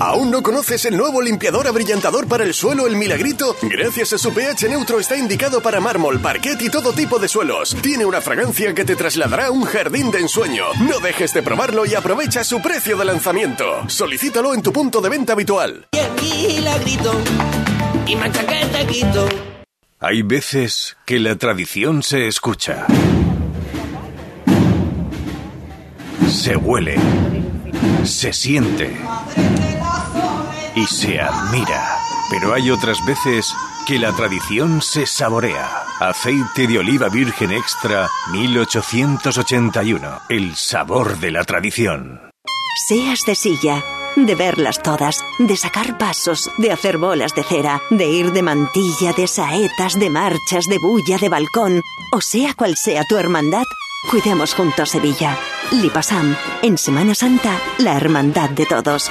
¿Aún no conoces el nuevo limpiador abrillantador para el suelo El Milagrito? Gracias a su pH neutro está indicado para mármol, parquet y todo tipo de suelos. Tiene una fragancia que te trasladará a un jardín de ensueño. No dejes de probarlo y aprovecha su precio de lanzamiento. Solicítalo en tu punto de venta habitual. Milagrito y mancha que te quito. Hay veces que la tradición se escucha. Se huele. Se siente. Y se admira. Pero hay otras veces que la tradición se saborea. Aceite de oliva virgen extra 1881. El sabor de la tradición. Seas de silla, de verlas todas, de sacar pasos, de hacer bolas de cera, de ir de mantilla, de saetas, de marchas, de bulla, de balcón, o sea cual sea tu hermandad, cuidemos juntos Sevilla. Lipasam, en Semana Santa, la hermandad de todos.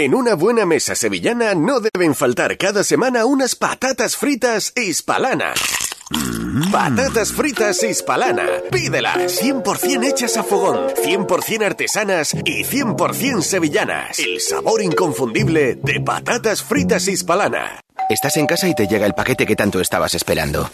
En una buena mesa sevillana no deben faltar cada semana unas patatas fritas hispalana. Patatas fritas hispalana. Pídelas. 100% hechas a fogón, 100% artesanas y 100% sevillanas. El sabor inconfundible de patatas fritas hispalana. Estás en casa y te llega el paquete que tanto estabas esperando.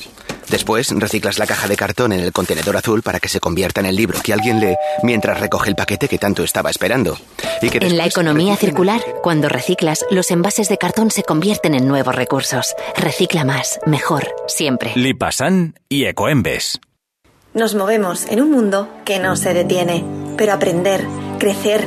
Después reciclas la caja de cartón en el contenedor azul para que se convierta en el libro que alguien lee mientras recoge el paquete que tanto estaba esperando. Y que En la economía reciclen- circular, cuando reciclas, los envases de cartón se convierten en nuevos recursos. Recicla más, mejor, siempre. Lipasan y Ecoembes. Nos movemos en un mundo que no se detiene, pero aprender, crecer,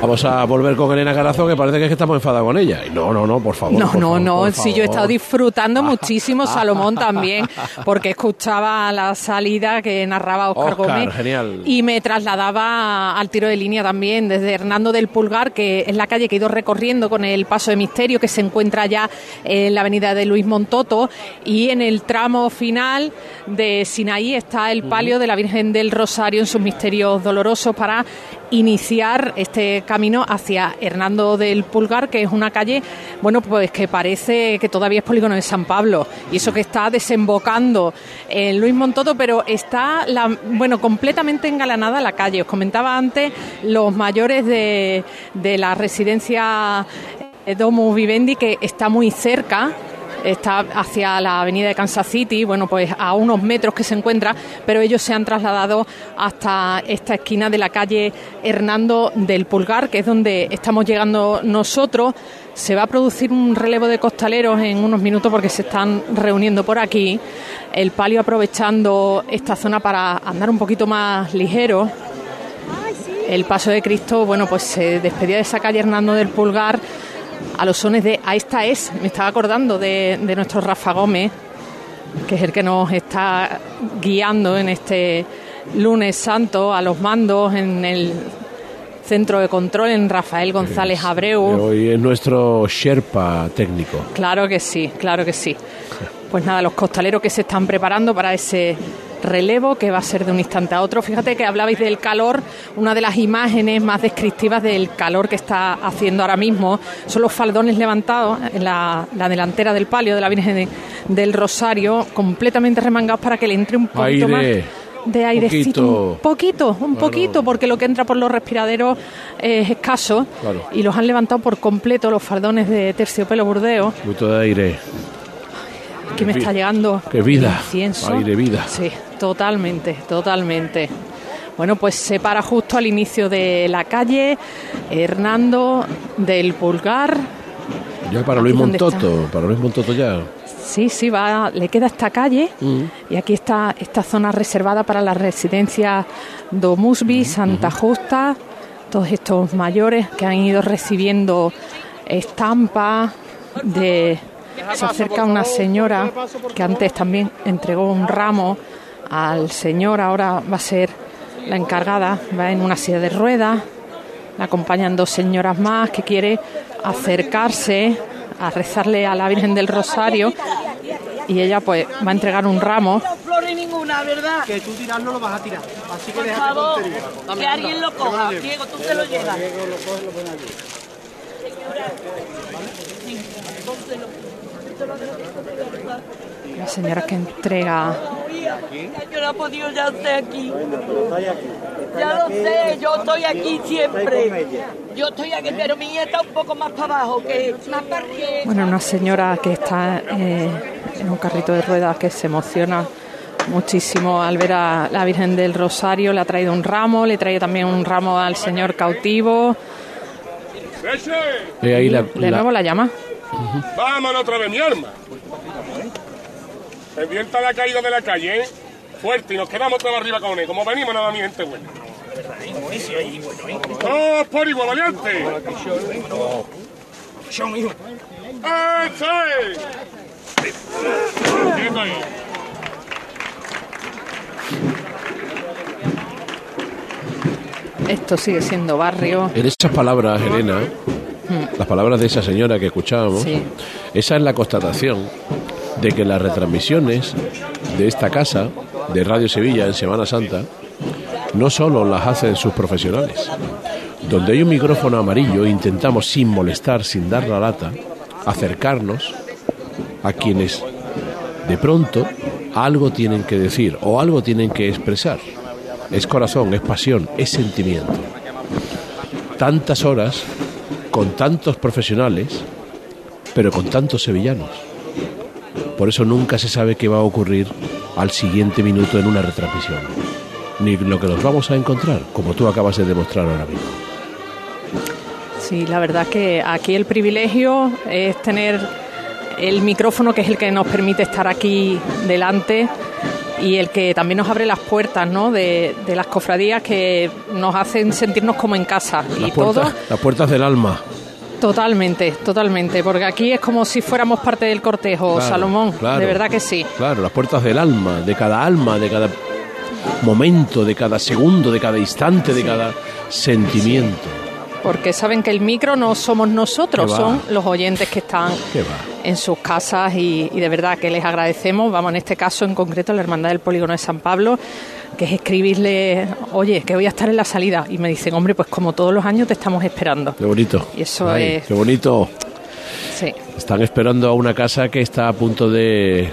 Vamos a volver con Elena Carazo, que parece que es que estamos enfadados con ella. Y no, no, no, por favor. No, por no, favor, no, sí, yo he estado disfrutando muchísimo, Salomón también, porque escuchaba la salida que narraba Óscar Óscar, Gómez genial. y me trasladaba al tiro de línea también desde Hernando del Pulgar, que es la calle que he ido recorriendo con el Paso de Misterio, que se encuentra ya en la avenida de Luis Montoto, y en el tramo final de Sinaí está el palio de la Virgen del Rosario en sus misterios dolorosos para iniciar este camino hacia Hernando del Pulgar, que es una calle, bueno, pues que parece que todavía es polígono de San Pablo, y eso que está desembocando en Luis Montoto, pero está, bueno, completamente engalanada la calle. Os comentaba antes los mayores de, de la residencia eh, Domus Vivendi, que está muy cerca, está hacia la avenida de Kansas City, bueno, pues a unos metros que se encuentra, pero ellos se han trasladado hasta esta esquina de la calle Hernando del Pulgar, que es donde estamos llegando nosotros. Se va a producir un relevo de costaleros en unos minutos porque se están reuniendo por aquí. El palio aprovechando esta zona para andar un poquito más ligero. El paso de Cristo, bueno, pues se despedía de esa calle Hernando del Pulgar a los sones de A esta es, me estaba acordando de, de nuestro Rafa Gómez, que es el que nos está guiando en este lunes santo a los mandos en el centro de control en Rafael González Abreu. Hoy es nuestro Sherpa técnico. Claro que sí, claro que sí. Pues nada, los costaleros que se están preparando para ese relevo que va a ser de un instante a otro. Fíjate que hablabais del calor, una de las imágenes más descriptivas del calor que está haciendo ahora mismo son los faldones levantados en la, la delantera del palio de la Virgen de- del Rosario, completamente remangados para que le entre un poquito Aire. más de airecito, Poquito. un poquito, un Claro. poquito, porque lo que entra por los respiraderos es escaso Claro. y los han levantado por completo los faldones de terciopelo burdeo. De aire. Aquí me vi- está llegando qué vida, incienso. aire, vida. Sí, totalmente, totalmente. Bueno, pues se para justo al inicio de la calle Hernando del Pulgar. Ya para Luis Montoto, para Luis Montoto ya. Sí, sí, va, le queda esta calle y aquí está esta zona reservada para la residencia Domusbi, Santa Justa, todos estos mayores que han ido recibiendo estampas de... Se acerca una señora que antes también entregó un ramo al señor, ahora va a ser la encargada, va en una silla de ruedas, la acompañan dos señoras más que quiere acercarse a rezarle a la Virgen del Rosario y ella pues va a entregar un ramo. flores ninguna, ¿verdad? Que tú tirar no lo vas a tirar. Así que Por déjate favor, tontería. Dame, que anda. alguien lo coja. Diego, tú te lo llevas. Diego lo coge y lo pone aquí. La señora que entrega Yo no he podido ya estar aquí. Ya lo sé, yo estoy aquí siempre. Yo estoy aquí, pero mi hija está un poco más para abajo, que más para que... Bueno, una señora que está eh, en un carrito de ruedas que se emociona muchísimo al ver a la Virgen del Rosario. Le ha traído un ramo, le trae también un ramo al señor cautivo. Eh, ahí la, De la- nuevo la llama. Vámonos otra vez, mi arma. Pendiente a la caída de la calle, ¿eh? Fuerte, y nos quedamos todos arriba con él. Como venimos, nada, mi gente buena. ¡Todos por igual, valiente! Esto sigue siendo barrio. En esas palabras, Elena, las palabras de esa señora que escuchábamos, Sí. esa es la constatación de que las retransmisiones de esta casa, de Radio Sevilla en Semana Santa, no solo las hacen sus profesionales. Donde hay un micrófono amarillo, intentamos sin molestar, sin dar la lata, acercarnos a quienes de pronto algo tienen que decir o algo tienen que expresar. Es corazón, es pasión, es sentimiento. Tantas horas con tantos profesionales, pero con tantos sevillanos. Por eso nunca se sabe qué va a ocurrir al siguiente minuto en una retransmisión, ni lo que nos vamos a encontrar, como tú acabas de demostrar ahora mismo. Sí, la verdad que aquí el privilegio es tener el micrófono que es el que nos permite estar aquí delante y el que también nos abre las puertas ¿no? de, de las cofradías que nos hacen sentirnos como en casa. Las y puertas, todo las puertas del alma. totalmente, totalmente, porque aquí es como si fuéramos parte del cortejo, Claro, Salomón, claro. de verdad que sí. Claro, las puertas del alma, de cada alma, de cada momento, de cada segundo, de cada instante, de cada sentimiento. Porque saben que el micro no somos nosotros, son los oyentes que están en sus casas y, y de verdad que les agradecemos, vamos, en este caso en concreto a la Hermandad del Polígono de San Pablo, que es escribirle, oye, que voy a estar en la salida. Y me dicen, hombre, pues como todos los años te estamos esperando. Qué bonito. Y eso Ay, es- Qué bonito. Sí. Están esperando a una casa que está a punto de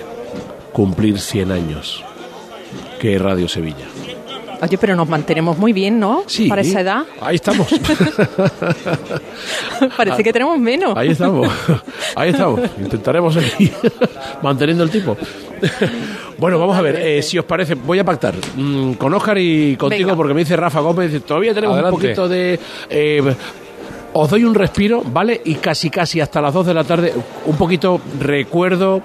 cumplir 100 años, que es Radio Sevilla. Oye, pero nos mantenemos muy bien, ¿no? Sí. Para esa edad. Ahí estamos. Parece que tenemos menos. Ahí estamos. Ahí estamos. Intentaremos seguir manteniendo el tipo. Bueno, vamos a ver, eh, si os parece, voy a pactar mm, con Óscar y contigo Venga. porque me dice Rafa Gómez, dice, todavía tenemos Adelante. un poquito de... eh, os doy un respiro, ¿vale? Y casi casi hasta las 2 de la tarde, un poquito recuerdo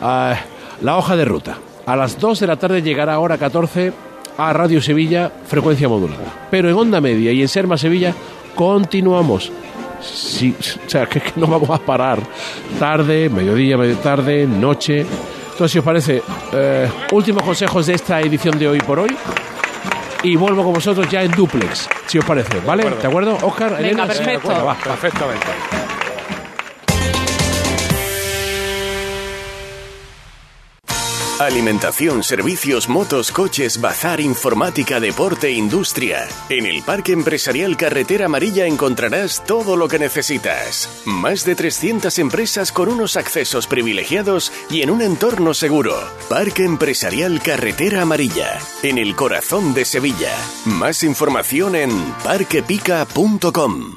ah, la hoja de ruta. A las 2 de la tarde llegará a hora 14 a Radio Sevilla, frecuencia modulada. Pero en Onda Media y en Serma Sevilla continuamos. Sí, o sea, que, que no vamos a parar. Tarde, mediodía, medio tarde, noche. Entonces, si os parece, eh, últimos consejos de esta edición de hoy por hoy. Y vuelvo con vosotros ya en duplex, si os parece, ¿vale? De acuerdo. ¿De acuerdo, Oscar? Venga, Elena? perfecto. De acuerdo, va. Perfectamente. Alimentación, servicios, motos, coches, bazar, informática, deporte, industria. En el Parque Empresarial Carretera Amarilla encontrarás todo lo que necesitas. Más de 300 empresas con unos accesos privilegiados y en un entorno seguro. Parque Empresarial Carretera Amarilla, en el corazón de Sevilla. Más información en parquepica.com.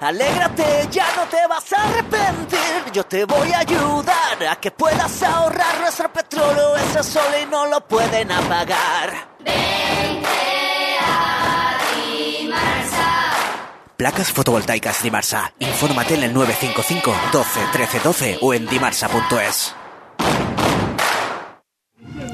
Alégrate, ya no te vas a arrepentir. Yo te voy a ayudar a que puedas ahorrar nuestro petróleo. Ese sol y no lo pueden apagar. Placas fotovoltaicas Dimarsa. Infórmate en el 955 12 13 12 o en dimarsa.es.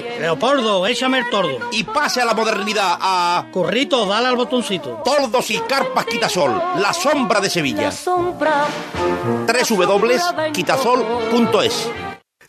Leopoldo, échame el tordo. Y pase a la modernidad, a. Currito, dale al botoncito. Tordos y carpas Quitasol, la sombra de Sevilla. sombra www.quitasol.es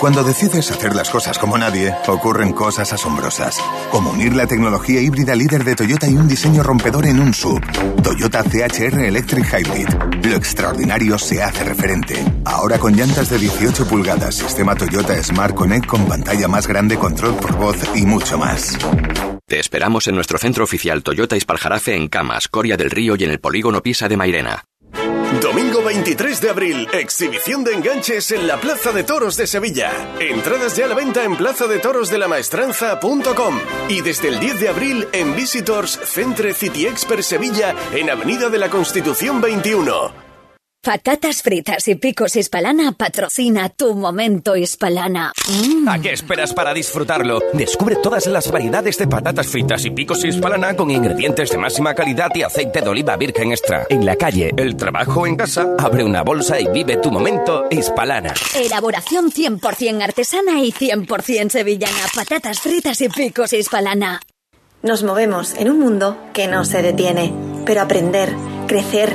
Cuando decides hacer las cosas como nadie, ocurren cosas asombrosas. Como unir la tecnología híbrida líder de Toyota y un diseño rompedor en un sub. Toyota CHR Electric Hybrid. Lo extraordinario se hace referente. Ahora con llantas de 18 pulgadas, sistema Toyota Smart Connect con pantalla más grande, control por voz y mucho más. Te esperamos en nuestro centro oficial Toyota Ispaljarafe en Camas, Coria del Río y en el polígono Pisa de Mairena. Domingo 23 de abril, exhibición de enganches en la Plaza de Toros de Sevilla. Entradas ya a la venta en plazadetorosdelamaestranza.com y desde el 10 de abril en Visitors Centre City Expert Sevilla en Avenida de la Constitución 21. Patatas fritas y picos hispalana patrocina tu momento hispalana. ¿A qué esperas para disfrutarlo? Descubre todas las variedades de patatas fritas y picos hispalana con ingredientes de máxima calidad y aceite de oliva virgen extra. En la calle, el trabajo en casa, abre una bolsa y vive tu momento hispalana. Elaboración 100% artesana y 100% sevillana. Patatas fritas y picos hispalana. Nos movemos en un mundo que no se detiene, pero aprender, crecer,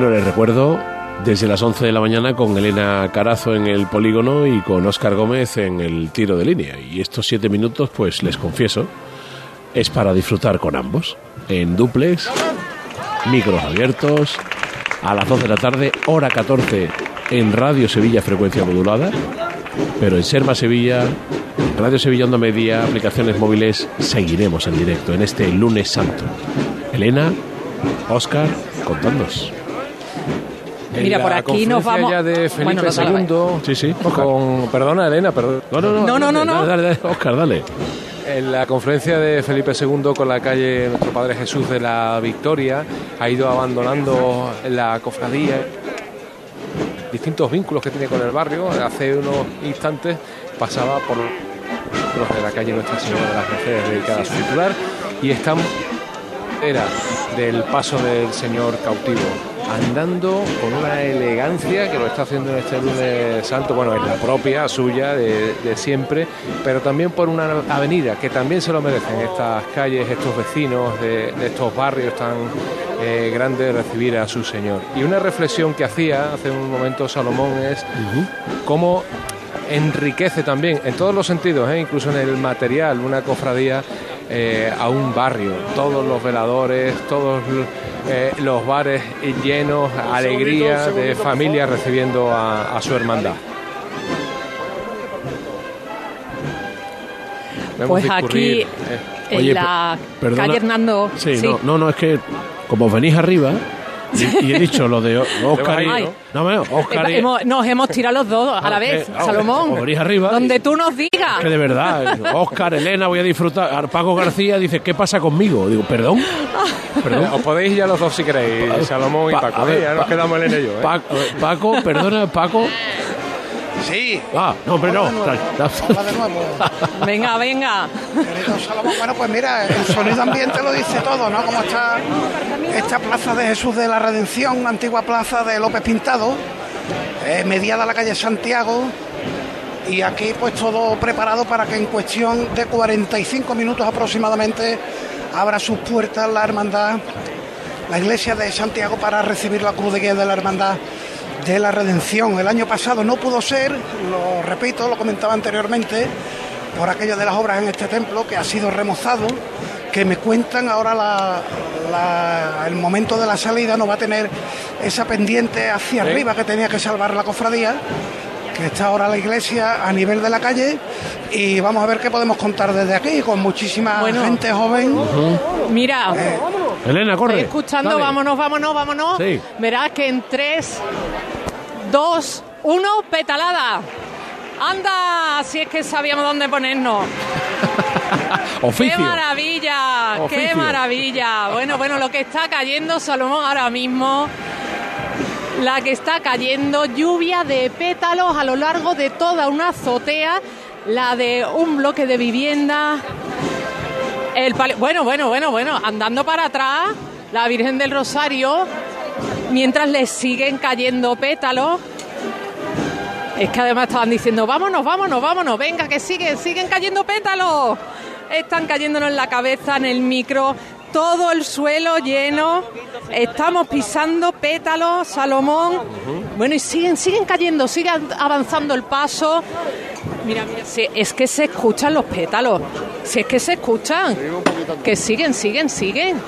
Bueno, les recuerdo desde las 11 de la mañana con Elena Carazo en el polígono y con Óscar Gómez en el tiro de línea. Y estos siete minutos, pues les confieso, es para disfrutar con ambos. En duplex, micros abiertos, a las 12 de la tarde, hora 14 en Radio Sevilla Frecuencia Modulada, pero en Serma Sevilla, Radio Sevilla Onda Media, aplicaciones móviles, seguiremos en directo en este lunes santo. Elena, Óscar, contadnos. Mira, por aquí nos vamos. ya de Felipe II. Sí, sí. Con, perdona, Elena, perdón. No, no, No, no, no, no. Dale, dale, Óscar, dale. En la conferencia de Felipe II con la calle Nuestro Padre Jesús de la Victoria ha ido abandonando la cofradía distintos vínculos que tiene con el barrio. Hace unos instantes pasaba por los de la calle Nuestra Señora de las Mercedes dedicada a su titular y están era del paso del señor cautivo andando con una elegancia que lo está haciendo en este lunes santo, bueno, es la propia suya de, de siempre, pero también por una avenida que también se lo merecen estas calles, estos vecinos de, de estos barrios tan eh, grandes recibir a su Señor. Y una reflexión que hacía hace un momento Salomón es cómo enriquece también en todos los sentidos, ¿eh? incluso en el material, una cofradía eh, a un barrio. Todos los veladores, todos eh, los bares llenos, alegría de familia recibiendo a, a su hermandad. Pues aquí, eh. en Oye, la per- perdona. calle Hernando. Sí, sí. No, no, no, es que como venís arriba, Y, y he dicho lo de Oscar y... Ay. No, no, Oscar y... Hemos- nos hemos tirado los dos a la Ah, vez, ah, Salomón. arriba Donde y- tú nos digas. Que de verdad, Oscar, Elena, voy a disfrutar. Paco García dice, ¿qué pasa conmigo? Digo, perdón. Perdón. Os podéis ir ya los dos si queréis, Salomón y Pa- Paco. a ver, ¿eh? ya nos Pa- quedamos Elena y yo. ¿eh? Pa- Paco, perdona, Paco. Sí. Ah, no, hombre, no. Hola de nuevo. Venga, venga. Querido Salomón, bueno, pues mira, el sonido ambiente lo dice todo, ¿no? Como está esta plaza de Jesús de la Redención, antigua plaza de López Pintado, eh, mediada la calle Santiago, y aquí pues todo preparado para que en cuestión de 45 minutos aproximadamente abra sus puertas la hermandad, la iglesia de Santiago para recibir la cruz de guía de la hermandad de la redención. El año pasado no pudo ser, lo repito, lo comentaba anteriormente, por aquello de las obras en este templo que ha sido remozado, que me cuentan ahora la- la- el momento de la salida no va a tener esa pendiente hacia Sí. arriba que tenía que salvar la cofradía que está ahora la iglesia a nivel de la calle y vamos a ver qué podemos contar desde aquí con muchísima Bueno. gente joven. Mira, Elena, corre. estoy escuchando, Dale. vámonos, vámonos, vámonos. Sí. Verás que en 3, 2, 1, petalada. Anda, si es que sabíamos dónde ponernos. Oficio. ¡Qué maravilla! ¡Qué maravilla! Bueno, bueno, lo que está cayendo, Salomón, ahora mismo. La que está cayendo, lluvia de pétalos a lo largo de toda una azotea, la de un bloque de vivienda. El bueno, bueno, bueno, bueno, andando para atrás, la Virgen del Rosario, mientras le siguen cayendo pétalos. Es que además estaban diciendo, vámonos, vámonos, vámonos, venga, que siguen, siguen cayendo pétalos. Están cayéndonos en la cabeza, en el micro, todo el suelo lleno. Estamos pisando pétalos, Salomón. Bueno, y siguen, siguen cayendo, sigue avanzando el paso. Mira, mira, si es que se escuchan los pétalos. Si es que se escuchan. Que siguen, siguen, siguen.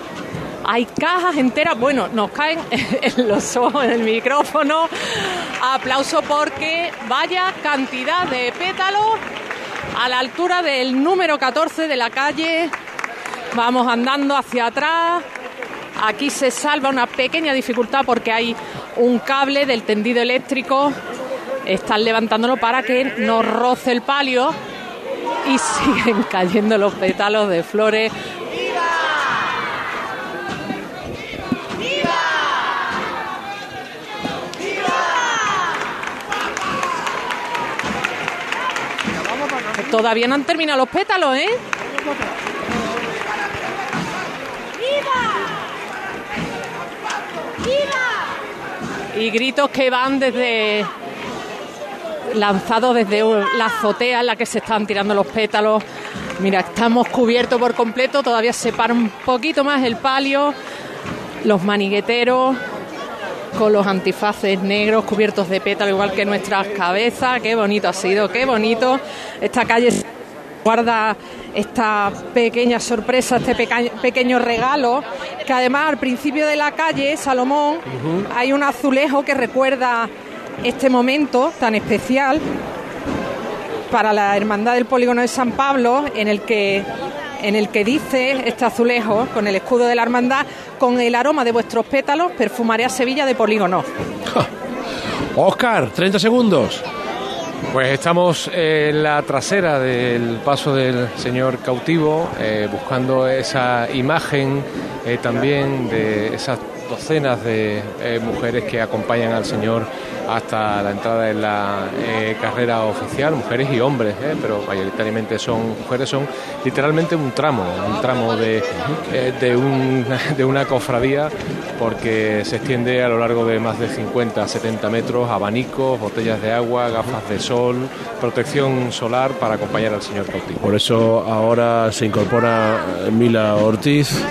Hay cajas enteras. Bueno, nos caen en los ojos, en el micrófono. Aplauso porque vaya cantidad de pétalos a la altura del número 14 de la calle. Vamos andando hacia atrás. Aquí se salva una pequeña dificultad porque hay un cable del tendido eléctrico. Están levantándolo para que no roce el palio. Y siguen cayendo los pétalos de flores. Todavía no han terminado los pétalos, ¿eh? Y gritos que van desde lanzados desde la azotea en la que se están tirando los pétalos. Mira, estamos cubiertos por completo, todavía se para un poquito más el palio. Los manigueteros con los antifaces negros cubiertos de pétalo igual que nuestras cabezas. Qué bonito ha sido, qué bonito. Esta calle guarda esta pequeña sorpresa, este peca- pequeño regalo, que además al principio de la calle, Salomón, hay un azulejo que recuerda este momento tan especial para la Hermandad del Polígono de San Pablo, en el que en el que dice este azulejo con el escudo de la hermandad, con el aroma de vuestros pétalos, perfumaré a Sevilla de polígono. Oscar, 30 segundos. Pues estamos en la trasera del paso del señor cautivo, eh, buscando esa imagen eh, también de esas docenas de eh, mujeres que acompañan al señor hasta la entrada en la eh, carrera oficial, mujeres y hombres, eh, pero mayoritariamente son mujeres, son literalmente un tramo, un tramo de, eh, de, un- de una cofradía, porque se extiende a lo largo de más de 50, 70 metros, abanicos, botellas de agua, gafas de sol, protección solar para acompañar al señor cautivo. Por eso ahora se incorpora Mila Ortiz.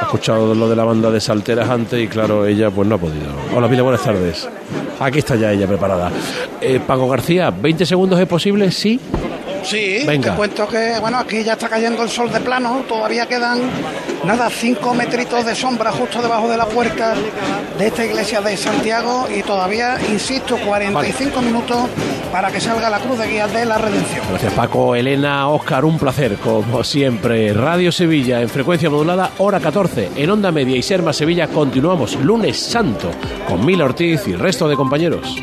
Ha escuchado lo de la banda de salteras antes y claro, ella pues no ha podido. Hola Mila, buenas tardes. Aquí está ya ella preparada. Eh, Paco García, ¿20 segundos es posible? Sí. Sí, Venga. te cuento que bueno, aquí ya está cayendo el sol de plano, todavía quedan nada, cinco metritos de sombra justo debajo de la puerta de esta iglesia de Santiago y todavía, insisto, 45 minutos para que salga la cruz de guía de la redención. Gracias Paco, Elena, Oscar, un placer, como siempre. Radio Sevilla en frecuencia modulada, hora 14, en Onda Media y Serma Sevilla continuamos lunes santo con Mila Ortiz y el resto de compañeros.